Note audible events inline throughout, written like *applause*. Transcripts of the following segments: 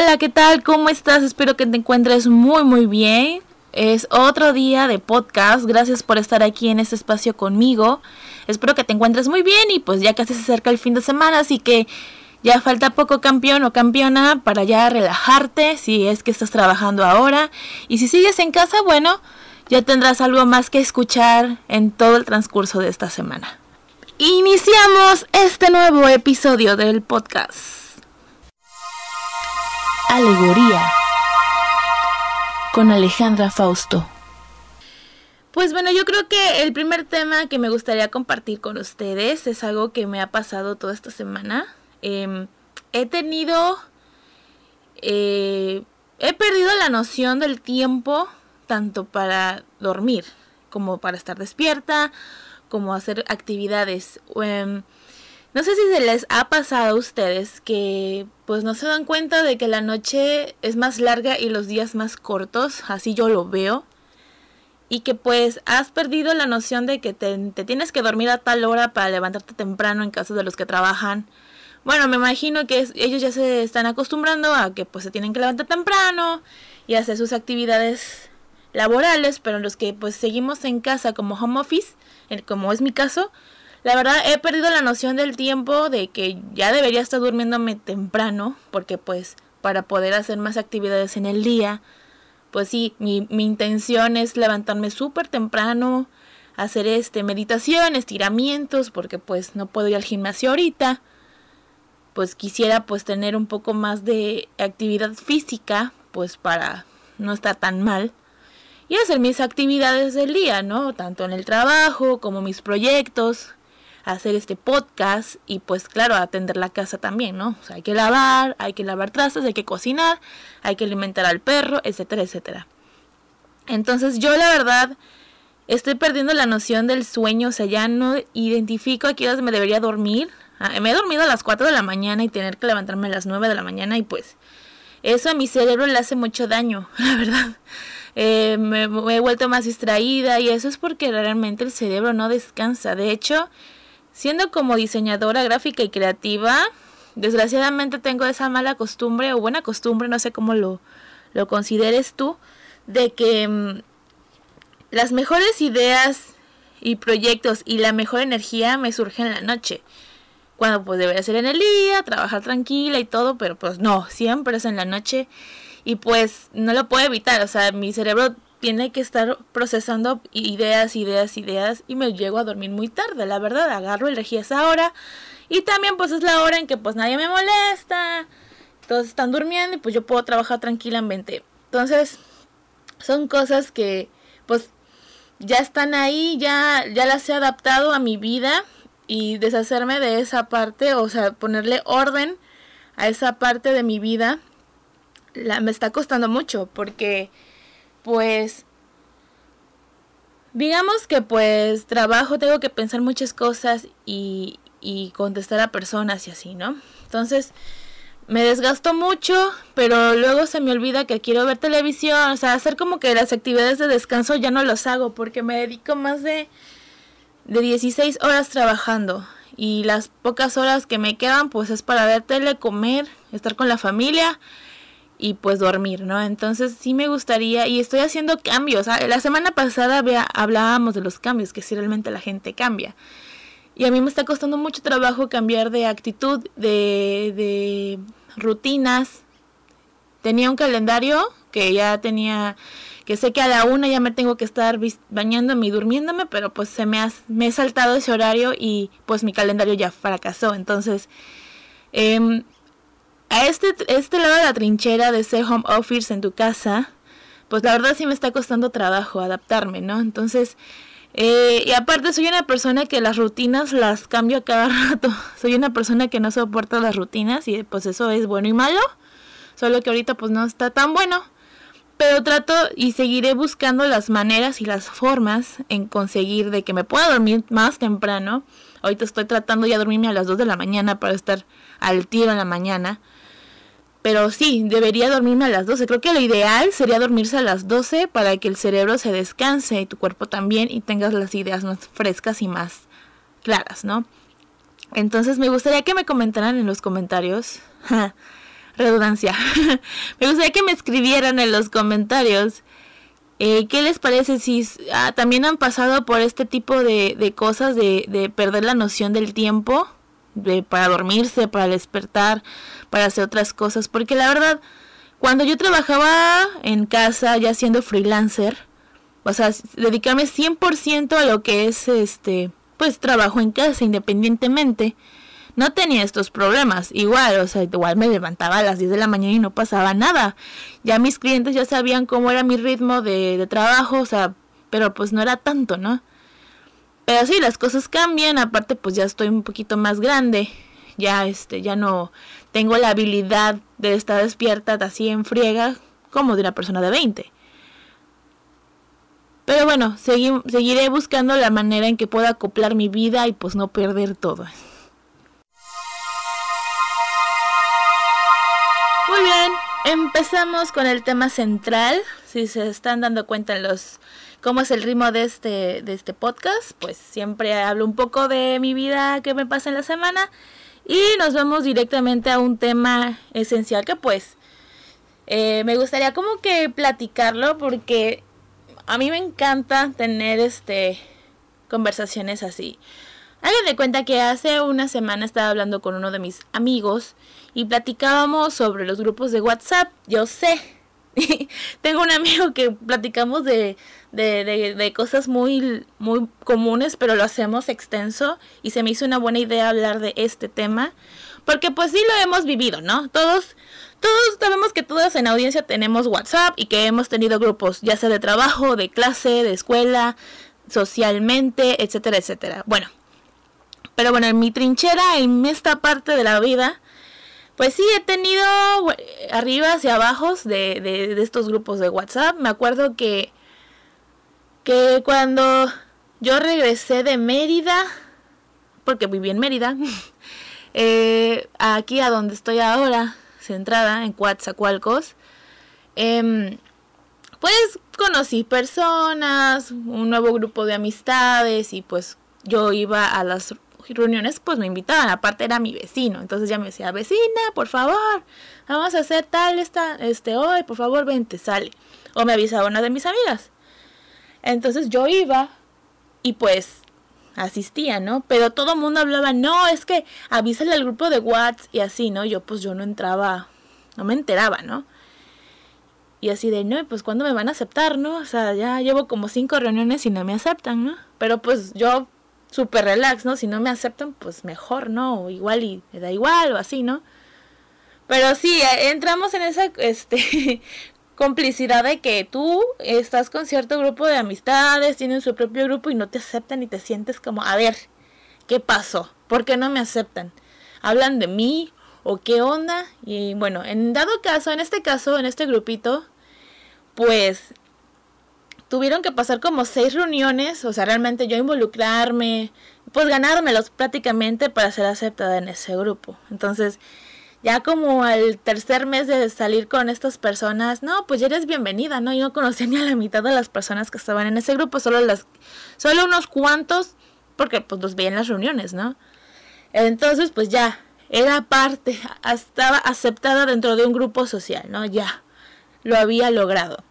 Hola, ¿qué tal? ¿Cómo estás? Espero que te encuentres muy muy bien. Es otro día de podcast. Gracias por estar aquí en este espacio conmigo. Espero que te encuentres muy bien y pues ya casi se acerca el fin de semana, así que ya falta poco campeón o campeona para ya relajarte si es que estás trabajando ahora. Y si sigues en casa, bueno, ya tendrás algo más que escuchar en todo el transcurso de esta semana. Iniciamos este nuevo episodio del podcast. Alegoría con Alejandra Fausto. Pues bueno, yo creo que el primer tema que me gustaría compartir con ustedes es algo que me ha pasado toda esta semana. Em, he tenido... Eh, he perdido la noción del tiempo tanto para dormir como para estar despierta, como hacer actividades. Em, no sé si se les ha pasado a ustedes que pues no se dan cuenta de que la noche es más larga y los días más cortos, así yo lo veo. Y que pues has perdido la noción de que te, tienes que dormir a tal hora para levantarte temprano en caso de los que trabajan. Bueno, me imagino que ellos ya se están acostumbrando a que pues se tienen que levantar temprano y hacer sus actividades laborales, pero los que pues seguimos en casa como home office, como es mi caso, la verdad he perdido la noción del tiempo de que ya debería estar durmiéndome temprano, porque pues para poder hacer más actividades en el día, pues sí, mi, mi intención es levantarme súper temprano, hacer este meditación, estiramientos, porque pues no puedo ir al gimnasio ahorita. Pues quisiera pues tener un poco más de actividad física, pues para no estar tan mal y hacer mis actividades del día, ¿no? Tanto en el trabajo como mis proyectos, hacer este podcast y pues claro, atender la casa también, ¿no? O sea, hay que lavar, hay que lavar trastes, hay que cocinar, hay que alimentar al perro, etcétera, etcétera. Entonces yo la verdad estoy perdiendo la noción del sueño, o sea, ya no identifico a qué horas me debería dormir. Ah, me he dormido a las 4 de la mañana y tener que levantarme a las 9 de la mañana y pues eso a mi cerebro le hace mucho daño, *laughs* la verdad. Eh, me, he vuelto más distraída y eso es porque realmente el cerebro no descansa. De hecho, Siendo como diseñadora gráfica y creativa, desgraciadamente tengo esa mala costumbre o buena costumbre, no sé cómo lo, lo consideres tú, de que mm, las mejores ideas y proyectos y la mejor energía me surgen en la noche. Cuando pues debería ser en el día, trabajar tranquila y todo, pero pues no, siempre es en la noche y pues no lo puedo evitar, o sea, mi cerebro tiene que estar procesando ideas, ideas, ideas y me llego a dormir muy tarde, la verdad, agarro energía esa hora y también pues es la hora en que pues nadie me molesta, todos están durmiendo y pues yo puedo trabajar tranquilamente. Entonces, son cosas que pues ya están ahí, ya ya las he adaptado a mi vida y deshacerme de esa parte, o sea, ponerle orden a esa parte de mi vida la, me está costando mucho porque pues digamos que pues trabajo, tengo que pensar muchas cosas y, y contestar a personas y así, ¿no? Entonces me desgasto mucho, pero luego se me olvida que quiero ver televisión, o sea, hacer como que las actividades de descanso ya no los hago porque me dedico más de, de 16 horas trabajando y las pocas horas que me quedan pues es para ver tele, comer, estar con la familia y pues dormir, ¿no? Entonces sí me gustaría y estoy haciendo cambios. Ah, la semana pasada hablábamos de los cambios, que si realmente la gente cambia. Y a mí me está costando mucho trabajo cambiar de actitud, de, de rutinas. Tenía un calendario que ya tenía, que sé que a la una ya me tengo que estar bañándome y durmiéndome, pero pues se me ha, me he saltado ese horario y pues mi calendario ya fracasó. Entonces, eh, a este, este lado de la trinchera de ser home office en tu casa, pues la verdad sí me está costando trabajo adaptarme, ¿no? Entonces, eh, y aparte soy una persona que las rutinas las cambio a cada *laughs* rato. Soy una persona que no soporta las rutinas y pues eso es bueno y malo. Solo que ahorita pues no está tan bueno. Pero trato y seguiré buscando las maneras y las formas en conseguir de que me pueda dormir más temprano. Ahorita estoy tratando ya de dormirme a las 2 de la mañana para estar al tiro en la mañana. Pero sí, debería dormirme a las 12. Creo que lo ideal sería dormirse a las 12 para que el cerebro se descanse y tu cuerpo también y tengas las ideas más frescas y más claras, ¿no? Entonces me gustaría que me comentaran en los comentarios *laughs* redundancia. *laughs* me gustaría que me escribieran en los comentarios. Eh, ¿Qué les parece si ah, también han pasado por este tipo de, de cosas de, de, perder la noción del tiempo? De, para dormirse, para despertar, para hacer otras cosas. Porque la verdad, cuando yo trabajaba en casa, ya siendo freelancer, o sea, dedicarme 100% a lo que es este, pues trabajo en casa independientemente no tenía estos problemas. Igual, o sea, igual me levantaba a las 10 de la mañana y no pasaba nada. Ya mis clientes ya sabían cómo era mi ritmo de, de trabajo, o sea, pero pues no era tanto, ¿no? Pero sí, las cosas cambian, aparte pues ya estoy un poquito más grande. Ya este, ya no tengo la habilidad de estar despierta así en friega como de una persona de 20. Pero bueno, seguiré buscando la manera en que pueda acoplar mi vida y pues no perder todo. Muy bien, empezamos con el tema central. Si se están dando cuenta en los cómo es el ritmo de este de este podcast, pues siempre hablo un poco de mi vida que me pasa en la semana y nos vamos directamente a un tema esencial que pues eh, me gustaría como que platicarlo porque a mí me encanta tener este conversaciones así. Hagan de cuenta que hace una semana estaba hablando con uno de mis amigos y platicábamos sobre los grupos de WhatsApp. Yo sé, *laughs* tengo un amigo que platicamos de, de, de, cosas muy, muy comunes, pero lo hacemos extenso y se me hizo una buena idea hablar de este tema, porque pues sí lo hemos vivido, ¿no? Todos, todos sabemos que todos en audiencia tenemos WhatsApp y que hemos tenido grupos, ya sea de trabajo, de clase, de escuela, socialmente, etcétera, etcétera. Bueno, pero bueno, en mi trinchera, en esta parte de la vida, pues sí, he tenido arriba y abajo de, de, estos grupos de WhatsApp. Me acuerdo que, que cuando yo regresé de Mérida, porque viví en Mérida, *laughs* eh, aquí a donde estoy ahora, centrada en Coatzacoalcos, eh, pues conocí personas, un nuevo grupo de amistades y pues yo iba a las reuniones pues me invitaban, aparte era mi vecino, entonces ya me decía, vecina, por favor, vamos a hacer tal esta, este hoy, por favor, vente, sale. O me avisaba una de mis amigas. Entonces yo iba y pues asistía, ¿no? Pero todo el mundo hablaba, no, es que avísale al grupo de WhatsApp y así, ¿no? Yo pues yo no entraba, no me enteraba, ¿no? Y así de, no, pues cuando me van a aceptar, ¿no? O sea, ya llevo como cinco reuniones y no me aceptan, ¿no? Pero pues yo súper relax, ¿no? Si no me aceptan, pues mejor, ¿no? O igual y me da igual o así, ¿no? Pero sí, eh, entramos en esa *laughs* este, complicidad de que tú estás con cierto grupo de amistades, tienen su propio grupo y no te aceptan y te sientes como, a ver, ¿qué pasó? ¿Por qué no me aceptan? ¿Hablan de mí? ¿O qué onda? Y bueno, en dado caso, en este caso, en este grupito, pues tuvieron que pasar como seis reuniones, o sea, realmente yo involucrarme, pues ganármelos prácticamente para ser aceptada en ese grupo. Entonces, ya como al tercer mes de salir con estas personas, no, pues ya eres bienvenida, ¿no? Yo no conocía ni a la mitad de las personas que estaban en ese grupo, solo las, solo unos cuantos, porque pues los veía en las reuniones, ¿no? Entonces, pues ya, era parte, estaba aceptada dentro de un grupo social, ¿no? Ya, lo había logrado.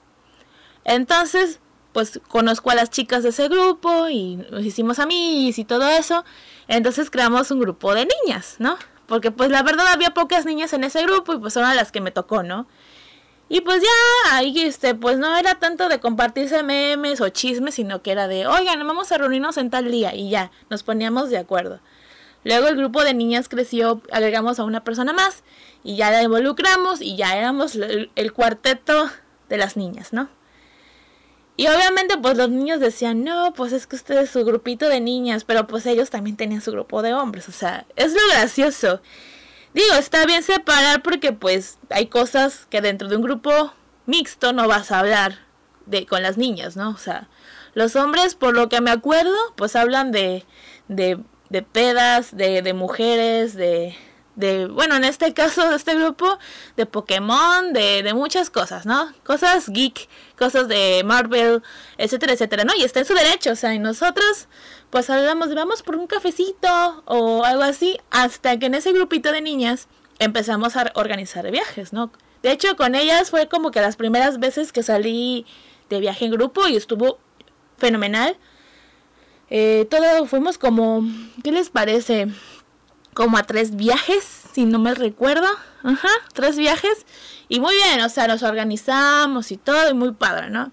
Entonces, pues conozco a las chicas de ese grupo y nos hicimos amigos y todo eso. Entonces creamos un grupo de niñas, ¿no? Porque pues la verdad había pocas niñas en ese grupo y pues son las que me tocó, ¿no? Y pues ya ahí este, pues no era tanto de compartirse memes o chismes, sino que era de, oigan, vamos a reunirnos en tal día y ya, nos poníamos de acuerdo. Luego el grupo de niñas creció, agregamos a una persona más y ya la involucramos y ya éramos el cuarteto de las niñas, ¿no? Y obviamente pues los niños decían, no, pues es que ustedes es su grupito de niñas, pero pues ellos también tenían su grupo de hombres, o sea, es lo gracioso. Digo, está bien separar porque pues hay cosas que dentro de un grupo mixto no vas a hablar de con las niñas, ¿no? O sea, los hombres, por lo que me acuerdo, pues hablan de, de, de pedas, de, de mujeres, de, de, bueno, en este caso de este grupo, de Pokémon, de, de muchas cosas, ¿no? Cosas geek, cosas de Marvel, etcétera, etcétera, ¿no? Y está en su derecho, o sea, y nosotros, pues hablamos, vamos por un cafecito o algo así, hasta que en ese grupito de niñas empezamos a organizar viajes, ¿no? De hecho, con ellas fue como que las primeras veces que salí de viaje en grupo y estuvo fenomenal. Eh, todo fuimos como, ¿qué les parece? Como a tres viajes, si no me recuerdo. Ajá, tres viajes. Y muy bien, o sea, nos organizamos y todo, y muy padre, ¿no?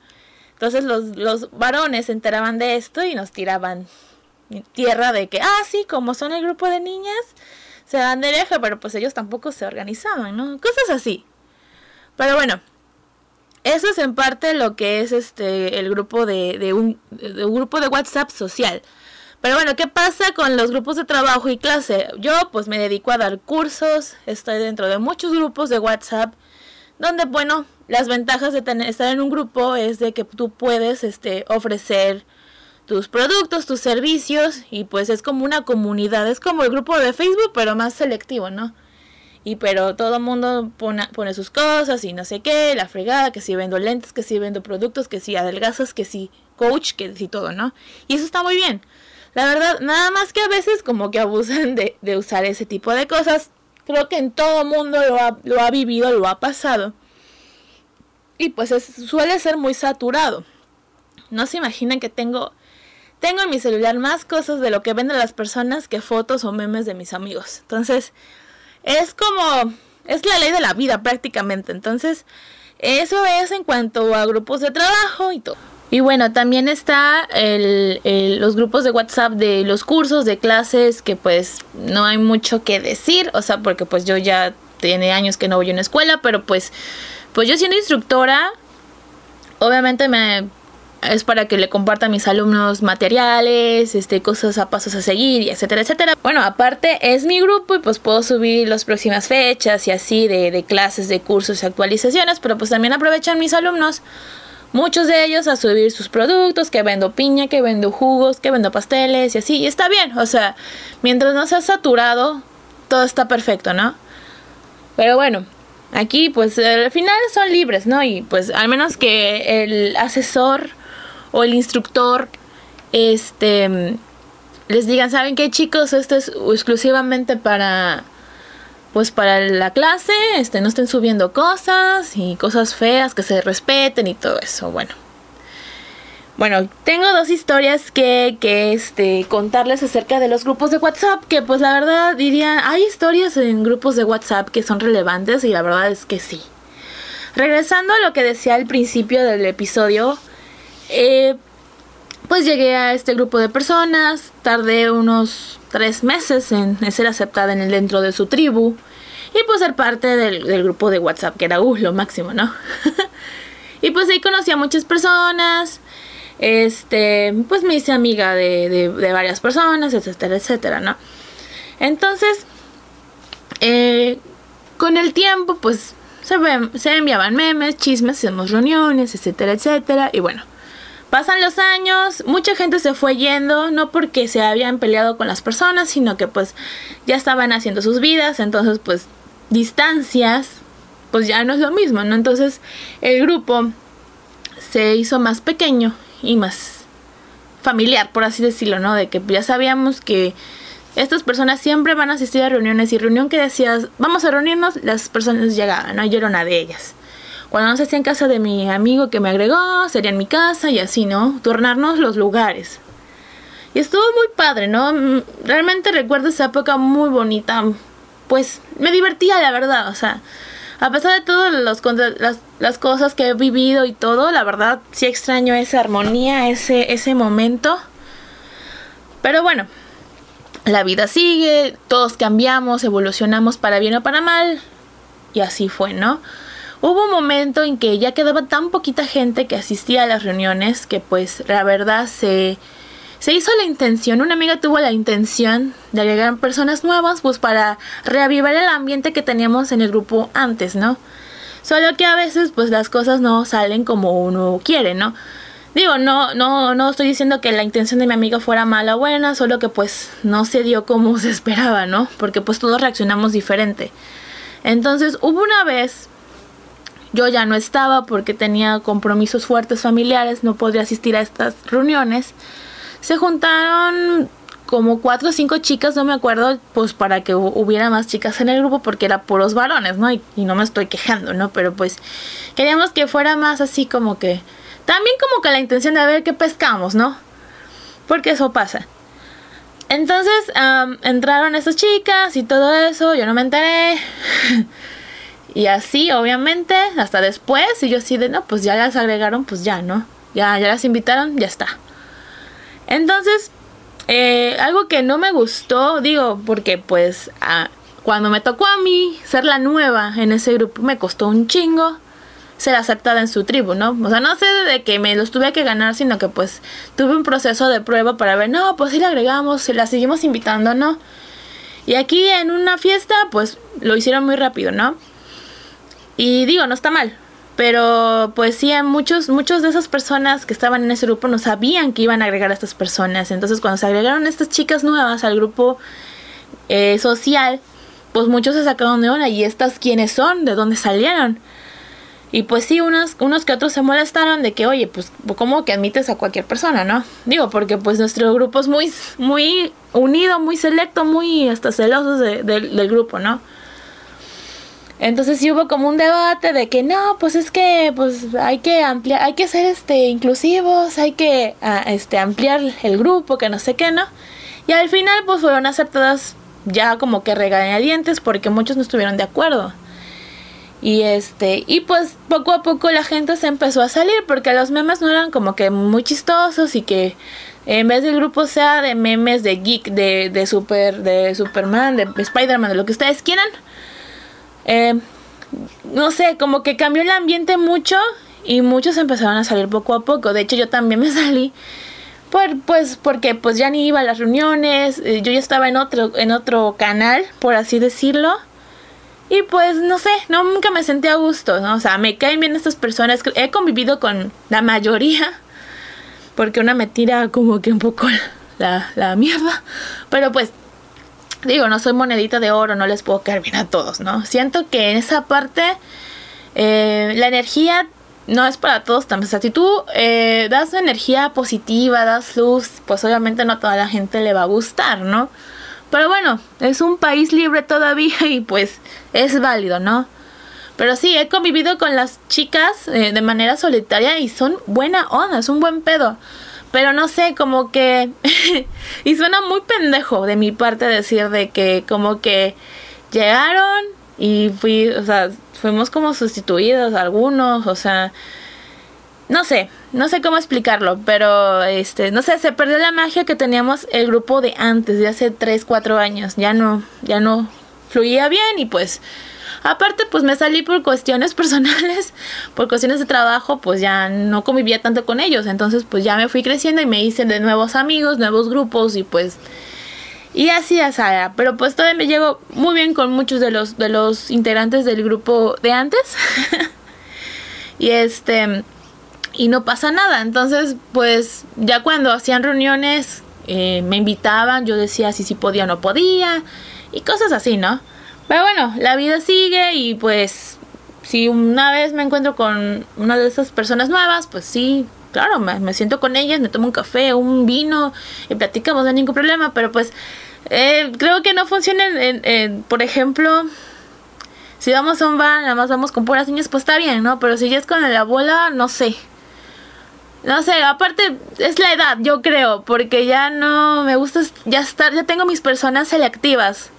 Entonces los, los varones se enteraban de esto y nos tiraban tierra de que, ah, sí, como son el grupo de niñas, se dan de viaje, pero pues ellos tampoco se organizaban, ¿no? Cosas así. Pero bueno, eso es en parte lo que es este el grupo de, de, un, de un grupo de WhatsApp social. Pero bueno, ¿qué pasa con los grupos de trabajo y clase? Yo pues me dedico a dar cursos, estoy dentro de muchos grupos de WhatsApp, donde bueno, las ventajas de tener, estar en un grupo es de que tú puedes este, ofrecer tus productos, tus servicios y pues es como una comunidad, es como el grupo de Facebook pero más selectivo, ¿no? Y pero todo el mundo pone, pone sus cosas y no sé qué, la fregada, que si vendo lentes, que si vendo productos, que si adelgazas, que si coach, que si todo, ¿no? Y eso está muy bien. La verdad, nada más que a veces como que abusan de, usar ese tipo de cosas. Creo que en todo mundo lo ha, lo ha vivido, lo ha pasado. Y pues suele ser muy saturado. No se imaginan que tengo tengo en mi celular más cosas de lo que venden las personas que fotos o memes de mis amigos. Entonces, es como, es la ley de la vida prácticamente. Entonces, eso es en cuanto a grupos de trabajo y todo. Y bueno, también está el, los grupos de WhatsApp de los cursos, de clases, que pues no hay mucho que decir, o sea, porque pues yo ya tiene años que no voy a una escuela, pero pues, pues yo siendo instructora, obviamente me es para que le comparta a mis alumnos materiales, este, cosas a pasos a seguir, y etcétera, etcétera. Bueno, aparte es mi grupo y pues puedo subir las próximas fechas y así de, de clases, de cursos y actualizaciones, pero pues también aprovechan mis alumnos, muchos de ellos a subir sus productos, que vendo piña, que vendo jugos, que vendo pasteles y así, y está bien, o sea, mientras no sea saturado, todo está perfecto, ¿no? Pero bueno, aquí pues al final son libres, ¿no? Y pues al menos que el asesor o el instructor este les digan, ¿saben qué chicos? Esto es exclusivamente para pues para la clase, este no estén subiendo cosas y cosas feas que se respeten y todo eso. Bueno. Bueno, tengo dos historias que, que este, contarles acerca de los grupos de WhatsApp, que pues la verdad diría, hay historias en grupos de WhatsApp que son relevantes y la verdad es que sí. Regresando a lo que decía al principio del episodio, eh, pues llegué a este grupo de personas, tardé unos tres meses en, ser aceptada en el, dentro de su tribu y pues ser parte del, grupo de WhatsApp, que era uh, lo máximo, ¿no? *laughs* y pues ahí conocí a muchas personas, este, pues me hice amiga de, varias personas, etcétera, etcétera, ¿no? Entonces, eh, con el tiempo, pues se, se enviaban memes, chismes, hacemos reuniones, etcétera, etcétera, y bueno Pasan los años, mucha gente se fue yendo, no porque se habían peleado con las personas, sino que pues ya estaban haciendo sus vidas, entonces pues distancias, pues ya no es lo mismo, ¿no? Entonces el grupo se hizo más pequeño y más familiar, por así decirlo, ¿no? De que ya sabíamos que estas personas siempre van a asistir a reuniones y reunión que decías, vamos a reunirnos, las personas llegaban, ¿no? Yo era una de ellas. Cuando no se hacía en casa de mi amigo que me agregó, sería en mi casa y así, ¿no? Turnarnos los lugares. Y estuvo muy padre, ¿no? Mm, realmente recuerdo esa época muy bonita. Pues me divertía, la verdad. O sea, a pesar de todas las, las, cosas que he vivido y todo, la verdad sí extraño esa armonía, ese, ese momento. Pero bueno, la vida sigue, todos cambiamos, evolucionamos para bien o para mal. Y así fue, ¿no? Hubo un momento en que ya quedaba tan poquita gente que asistía a las reuniones que pues la verdad se, se hizo la intención, una amiga tuvo la intención de agregar personas nuevas pues para reavivar el ambiente que teníamos en el grupo antes, ¿no? Solo que a veces pues las cosas no salen como uno quiere, ¿no? Digo, no, no, no estoy diciendo que la intención de mi amiga fuera mala o buena, solo que pues no se dio como *laughs* se esperaba, ¿no? Porque pues todos reaccionamos diferente. Entonces hubo una vez yo ya no estaba porque tenía compromisos fuertes familiares, no podía asistir a estas reuniones. Se juntaron como cuatro o cinco chicas, no me acuerdo, pues para que hubiera más chicas en el grupo porque era puros varones, ¿no? Y, y, no me estoy quejando, ¿no? Pero pues queríamos que fuera más así como que... También como que la intención de ver qué pescamos, ¿no? Porque eso pasa. Entonces entraron estas chicas y todo eso, yo no me enteré. *laughs* y así, obviamente, hasta después, y yo así de, no, pues ya las agregaron, pues ya, ¿no? Ya, ya las invitaron, ya está. Entonces, eh, algo que no me gustó, digo, porque pues cuando me tocó a mí ser la nueva en ese grupo, me costó un chingo ser aceptada en su tribu, ¿no? O sea, no sé de que me los tuve que ganar, sino que pues tuve un proceso de prueba para ver, no, pues si la agregamos, si la seguimos invitando, ¿no? Y aquí en una fiesta, pues lo hicieron muy rápido, ¿no? Y digo, no está mal. Pero pues sí, muchos, muchos de esas personas que estaban en ese grupo no sabían que iban a agregar a estas personas. Entonces cuando se agregaron estas chicas nuevas al grupo eh, social, pues muchos se sacaron de onda. ¿Y estas quiénes son? ¿De dónde salieron? Y pues sí, unos, unos que otros se molestaron de que, oye, pues, ¿cómo que admites a cualquier persona, no? Digo, porque pues nuestro grupo es muy, muy unido, muy selecto, muy hasta celosos del grupo, ¿no? Entonces sí hubo como un debate de que no, pues es que pues hay que ampliar, hay que ser este inclusivos, hay que ah, este ampliar el grupo, que no sé qué, ¿no? Y al final pues fueron aceptadas ya como que regañadientes porque muchos no estuvieron de acuerdo. Y este, y pues poco a poco la gente se empezó a salir porque los memes no eran como que muy chistosos y que en vez del grupo sea de memes de geek, de, de super, de Superman, de Spider-Man, de lo que ustedes quieran. Eh, no sé, como que cambió el ambiente mucho y muchos empezaron a salir poco a poco. De hecho, yo también me *laughs* salí por, pues porque pues ya ni iba a las reuniones, eh, yo ya estaba en otro en otro canal, por así decirlo. Y pues no sé, no, nunca me sentí a gusto, ¿no? O sea, me caen bien estas personas. He convivido con la mayoría. Porque una me tira como que un poco la, la mierda. Pero pues, digo, no soy monedita de oro, no les puedo caer bien a todos, ¿no? Siento que en esa parte eh, la energía no es para todos también. O sea, si tú eh, das energía positiva, das luz, pues obviamente no a toda la gente le va a gustar, ¿no? Pero bueno, es un país libre todavía *laughs* y pues es válido, ¿no? Pero sí, he convivido con las chicas eh, de manera solitaria y son buena onda, es un buen pedo. Pero no sé, como que... *laughs* y suena muy pendejo de mi parte decir de que como que llegaron y fui, o sea, fuimos como sustituidos algunos, o sea, no sé, no sé cómo explicarlo, pero este, no sé, se perdió la magia que teníamos el grupo de antes, de hace 3, 4 años. Ya no, ya no fluía bien y pues aparte pues me salí por cuestiones *laughs* personales, por cuestiones de trabajo, pues ya no convivía tanto con ellos, entonces pues ya me fui creciendo y me hice de nuevos amigos, nuevos grupos y pues y así a Sara, pero pues todavía me llego muy bien con muchos de los de los integrantes del grupo de antes. *laughs* y este y no pasa nada. Entonces, pues ya cuando hacían reuniones, eh, me invitaban, yo decía si sí podía o no podía, y cosas así, ¿no? Pero bueno, la vida sigue y pues si una vez me encuentro con una de esas personas nuevas, pues sí, claro, me, siento con ellas, me tomo un café, un vino y platicamos, no hay ningún problema, pero pues eh, creo que no funciona, en, por ejemplo, si vamos a un bar, nada más vamos con puras niñas, pues está bien, ¿no? Pero si ya es con la abuela, no sé. No sé, aparte es la edad, yo creo, porque ya no me gusta ya estar, ya tengo mis personas selectivas,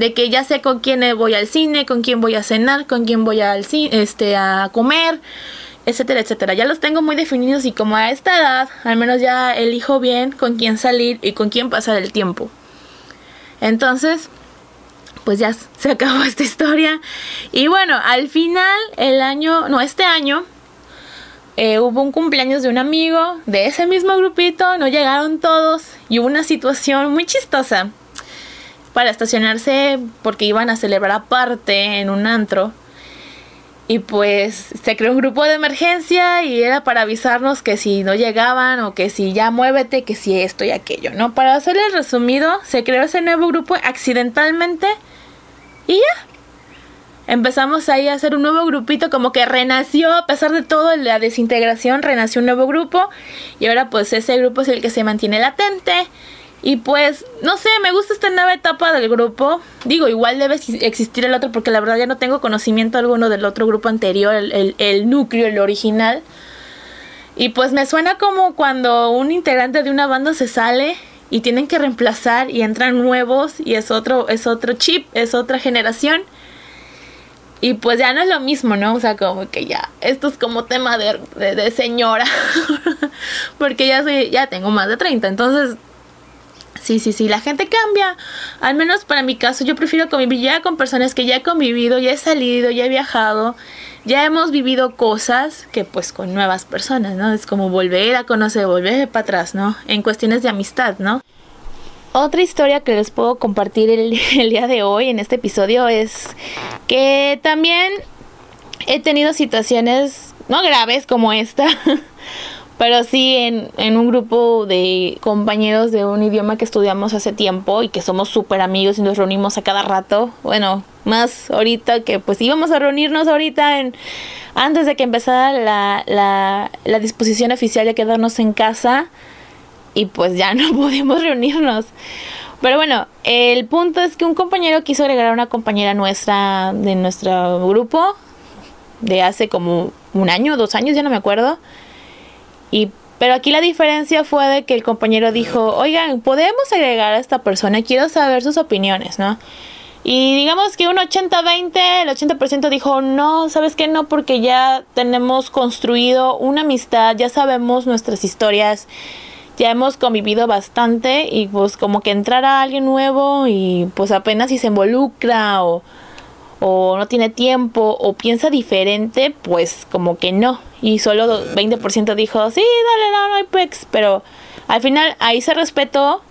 de que ya sé con quién voy al cine, con quién voy a cenar, con quién voy al este a comer, etcétera, etcétera. Ya los tengo muy definidos y como a esta edad, al menos ya elijo bien con quién salir y con quién pasar el tiempo. Entonces, pues ya se acabó *laughs* esta historia. Y bueno, al final el año, no, este año eh, hubo un cumpleaños de un amigo de ese mismo grupito, no llegaron todos y hubo una situación muy chistosa para estacionarse porque iban a celebrar aparte en un antro. Y pues se creó un grupo de emergencia y era para avisarnos que si no llegaban o que si ya muévete, que si esto y aquello, ¿no? Para hacerles resumido, se creó ese nuevo grupo accidentalmente y ya, empezamos ahí a hacer un nuevo grupito, como que renació, a pesar de todo la desintegración, renació un nuevo grupo y ahora pues ese grupo es el que se mantiene latente Y pues, no sé, me gusta esta nueva etapa del grupo. Digo, igual debe existir el otro porque la verdad ya no tengo conocimiento alguno del otro grupo anterior, el, el, núcleo, el original. Y pues me suena como cuando un integrante de una banda se sale y tienen que reemplazar y entran nuevos y es otro, es otro chip, es otra generación. Y pues ya no es lo mismo, ¿no? O sea, como que ya, esto es como tema de, de, de señora. *laughs* porque ya soy, ya tengo más de 30, entonces Sí, sí, sí, la gente cambia. Al menos para mi caso, yo prefiero convivir ya con personas que ya he convivido, ya he salido, ya he viajado, ya hemos vivido cosas que pues con nuevas personas, ¿no? Es como volver a conocer, volver para atrás, ¿no? En cuestiones de amistad, ¿no? Otra historia que les puedo compartir el, *laughs* el día de hoy en este episodio es que también he tenido situaciones no graves como esta, *laughs* pero sí en, en, un grupo de compañeros de un idioma que estudiamos hace tiempo y que somos súper amigos y nos reunimos a cada rato. Bueno, más ahorita que pues íbamos a reunirnos ahorita en, antes de que empezara la, la, la disposición oficial de quedarnos en casa y pues ya *laughs* no pudimos reunirnos. Pero bueno, el punto es que un compañero quiso agregar a una compañera nuestra de nuestro grupo de hace como un año, dos años, ya no me acuerdo. Y, pero aquí la diferencia fue de que el compañero dijo, oigan, podemos agregar a esta persona, quiero saber sus opiniones, ¿no? Y digamos que un 80-20, el 80% dijo, no, ¿sabes qué? No, porque ya tenemos construido una amistad, ya sabemos nuestras historias, ya hemos convivido bastante y pues como que entrar a alguien nuevo y pues apenas si se involucra o o no tiene tiempo o piensa diferente, pues como que no. Y solo 20% dijo, sí, dale, no, no hay pex. Pero al final ahí se respetó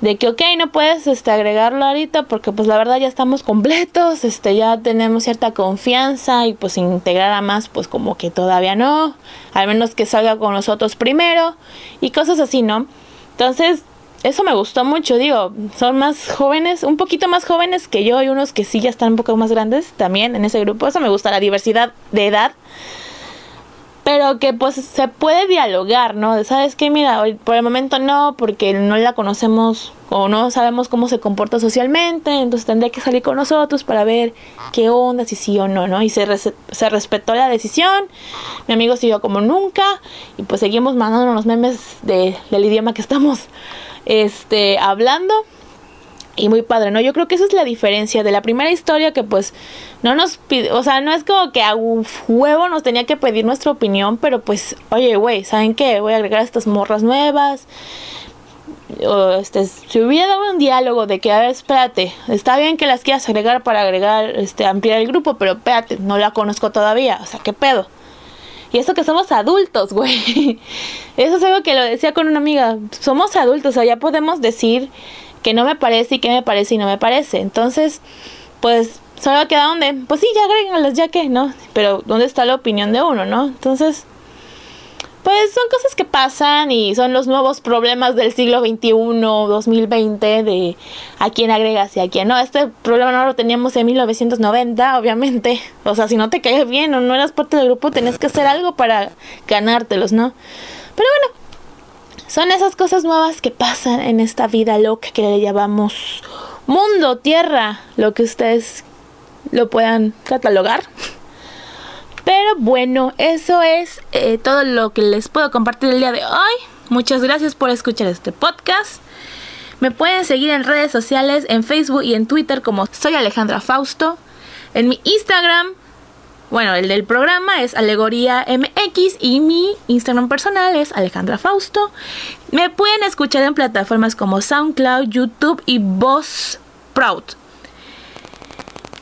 de que, ok, no puedes este, agregarlo ahorita porque pues la verdad ya estamos completos, este, ya tenemos cierta confianza y pues integrar a más, pues como que todavía no. Al menos que salga con nosotros primero y cosas así, ¿no? Entonces, eso me gustó mucho, digo, son más jóvenes, un poquito más jóvenes que yo y unos que sí ya están un poco más grandes también en ese grupo, eso me gusta, la diversidad de edad, pero que pues se puede dialogar, ¿no? ¿Sabes qué? Mira, por el momento no, porque no la conocemos o no sabemos cómo se comporta socialmente, entonces tendría que salir con nosotros para ver qué onda, si sí o no, ¿no? Y se, se respetó la decisión, mi amigo siguió como nunca y pues seguimos mandando los memes de, del idioma que estamos este, hablando. Y muy padre, ¿no? Yo creo que esa es la diferencia de la primera historia que pues no nos pide, o sea, no es como que a huevo nos tenía que pedir nuestra opinión, pero pues, oye, güey, ¿saben qué? Voy a agregar estas morras nuevas. O este, si hubiera dado un diálogo de que, a ver, espérate, está bien que las quieras agregar para agregar, este, ampliar el grupo, pero espérate, no la conozco todavía, o sea, ¿qué pedo? Y eso que somos adultos, *laughs* güey. Eso es algo que lo decía con una amiga. Somos adultos, o sea, ya podemos decir que no me parece y que me parece y no me parece. Entonces, pues, solo queda donde, pues sí, ya agrégalas, ya que, ¿no? Pero, ¿dónde está la opinión de uno, no? Entonces, pues son cosas que pasan y son los nuevos problemas del siglo XXI, 2020, de a quién agregas y a quién no. Este problema no lo teníamos en 1990, obviamente. *laughs* O sea, si no te caes bien o no eras parte del grupo, tenés que hacer algo para ganártelos, ¿no? Pero bueno, son esas cosas nuevas que pasan en esta vida loca que le llamamos mundo, tierra, lo que ustedes lo puedan catalogar. *laughs* Bueno, eso es eh, todo lo que les puedo compartir el día de hoy. Muchas gracias por escuchar este podcast. Me pueden seguir en redes sociales, en Facebook y en Twitter como soy Alejandra Fausto. En mi Instagram, bueno, el del programa es Alegoría MX y mi Instagram personal es Alejandra Fausto. Me pueden escuchar en plataformas como SoundCloud, YouTube y Voz Proud.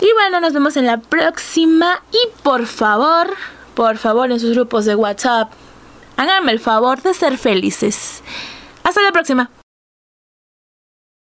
Y bueno, nos vemos en la próxima. Y por favor, por favor, en sus grupos de WhatsApp, háganme el favor de ser felices. Hasta la próxima.